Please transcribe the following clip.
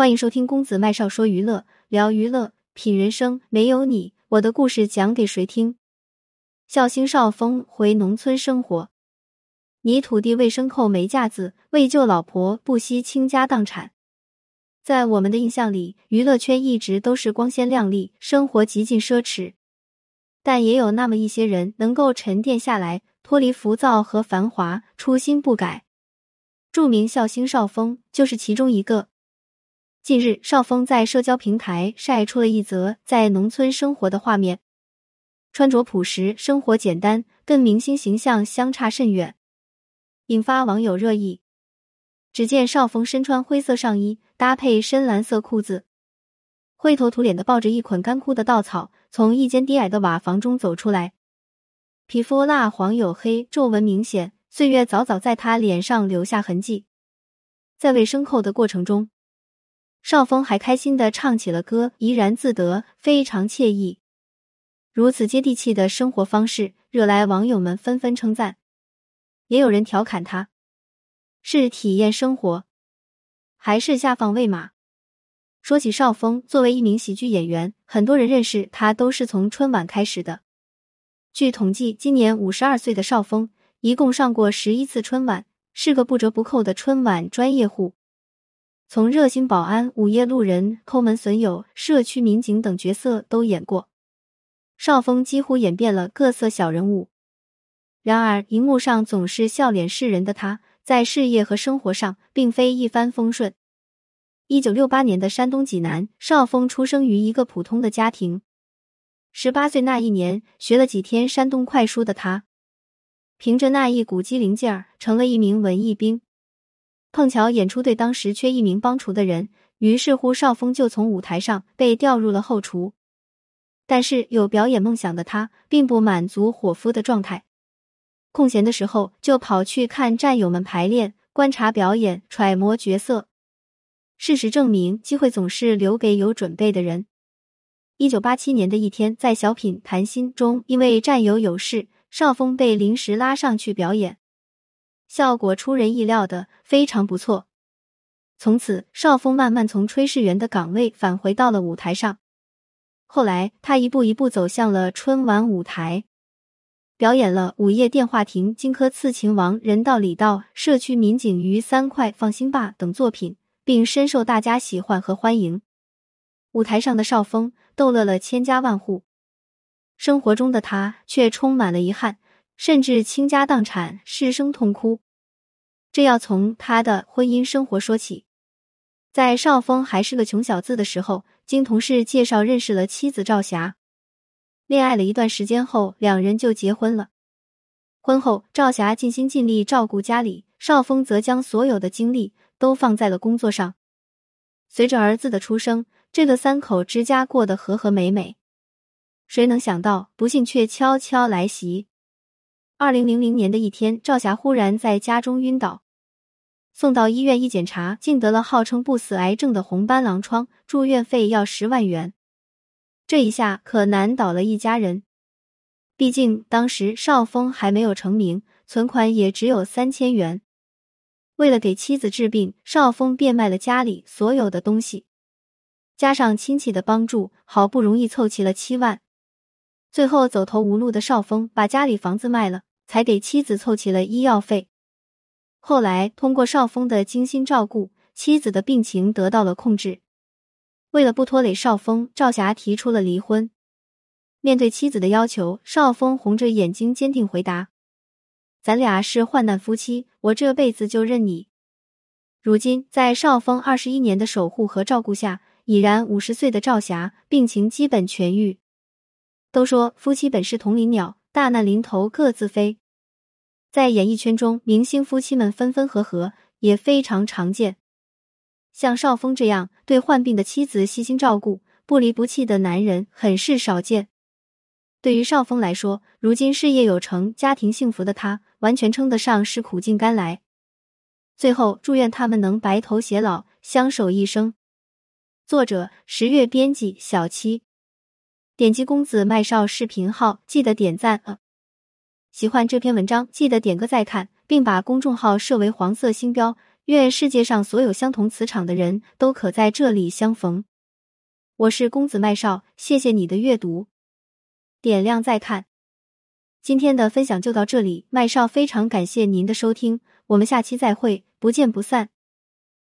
欢迎收听公子麦少说娱乐，聊娱乐，品人生。没有你，我的故事讲给谁听？孝兴少峰回农村生活，你土地为牲口没架子，为救老婆不惜倾家荡产。在我们的印象里，娱乐圈一直都是光鲜亮丽，生活极尽奢侈。但也有那么一些人能够沉淀下来，脱离浮躁和繁华，初心不改。著名孝星少峰就是其中一个。近日，邵峰在社交平台晒出了一则在农村生活的画面，穿着朴实，生活简单，跟明星形象相差甚远，引发网友热议。只见邵峰身穿灰色上衣，搭配深蓝色裤子，灰头土脸的抱着一捆干枯的稻草，从一间低矮的瓦房中走出来，皮肤蜡黄黝黑，皱纹明显，岁月早早在他脸上留下痕迹。在喂牲口的过程中。少峰还开心的唱起了歌，怡然自得，非常惬意。如此接地气的生活方式，惹来网友们纷纷称赞。也有人调侃他：是体验生活，还是下放喂马？说起邵峰，作为一名喜剧演员，很多人认识他都是从春晚开始的。据统计，今年五十二岁的邵峰一共上过十一次春晚，是个不折不扣的春晚专业户。从热心保安、午夜路人、抠门损友、社区民警等角色都演过，邵峰几乎演遍了各色小人物。然而，荧幕上总是笑脸示人的他，在事业和生活上并非一帆风顺。一九六八年的山东济南，邵峰出生于一个普通的家庭。十八岁那一年，学了几天山东快书的他，凭着那一股机灵劲儿，成了一名文艺兵。碰巧演出队当时缺一名帮厨的人，于是乎少峰就从舞台上被调入了后厨。但是有表演梦想的他，并不满足伙夫的状态，空闲的时候就跑去看战友们排练，观察表演，揣摩角色。事实证明，机会总是留给有准备的人。一九八七年的一天，在小品谈心中，因为战友有事，少峰被临时拉上去表演。效果出人意料的非常不错。从此，邵峰慢慢从炊事员的岗位返回到了舞台上。后来，他一步一步走向了春晚舞台，表演了《午夜电话亭》《荆轲刺秦王》《人道礼道》《社区民警于三块》《放心吧》等作品，并深受大家喜欢和欢迎。舞台上的邵峰逗乐了千家万户，生活中的他却充满了遗憾。甚至倾家荡产，失声痛哭。这要从他的婚姻生活说起。在少峰还是个穷小子的时候，经同事介绍认识了妻子赵霞。恋爱了一段时间后，两人就结婚了。婚后，赵霞尽心尽力照顾家里，少峰则将所有的精力都放在了工作上。随着儿子的出生，这个三口之家过得和和美美。谁能想到，不幸却悄悄来袭。二零零零年的一天，赵霞忽然在家中晕倒，送到医院一检查，竟得了号称不死癌症的红斑狼疮，住院费要十万元。这一下可难倒了一家人。毕竟当时邵峰还没有成名，存款也只有三千元。为了给妻子治病，邵峰变卖了家里所有的东西，加上亲戚的帮助，好不容易凑齐了七万。最后走投无路的邵峰把家里房子卖了。才给妻子凑齐了医药费。后来通过少峰的精心照顾，妻子的病情得到了控制。为了不拖累少峰，赵霞提出了离婚。面对妻子的要求，少峰红着眼睛坚定回答：“咱俩是患难夫妻，我这辈子就认你。”如今，在少峰二十一年的守护和照顾下，已然五十岁的赵霞病情基本痊愈。都说夫妻本是同林鸟，大难临头各自飞。在演艺圈中，明星夫妻们分分合合也非常常见。像邵峰这样对患病的妻子细心照顾、不离不弃的男人，很是少见。对于邵峰来说，如今事业有成、家庭幸福的他，完全称得上是苦尽甘来。最后，祝愿他们能白头偕老，相守一生。作者：十月，编辑：小七。点击公子麦少视频号，记得点赞啊！喜欢这篇文章，记得点个再看，并把公众号设为黄色星标。愿世界上所有相同磁场的人都可在这里相逢。我是公子麦少，谢谢你的阅读，点亮再看。今天的分享就到这里，麦少非常感谢您的收听，我们下期再会，不见不散。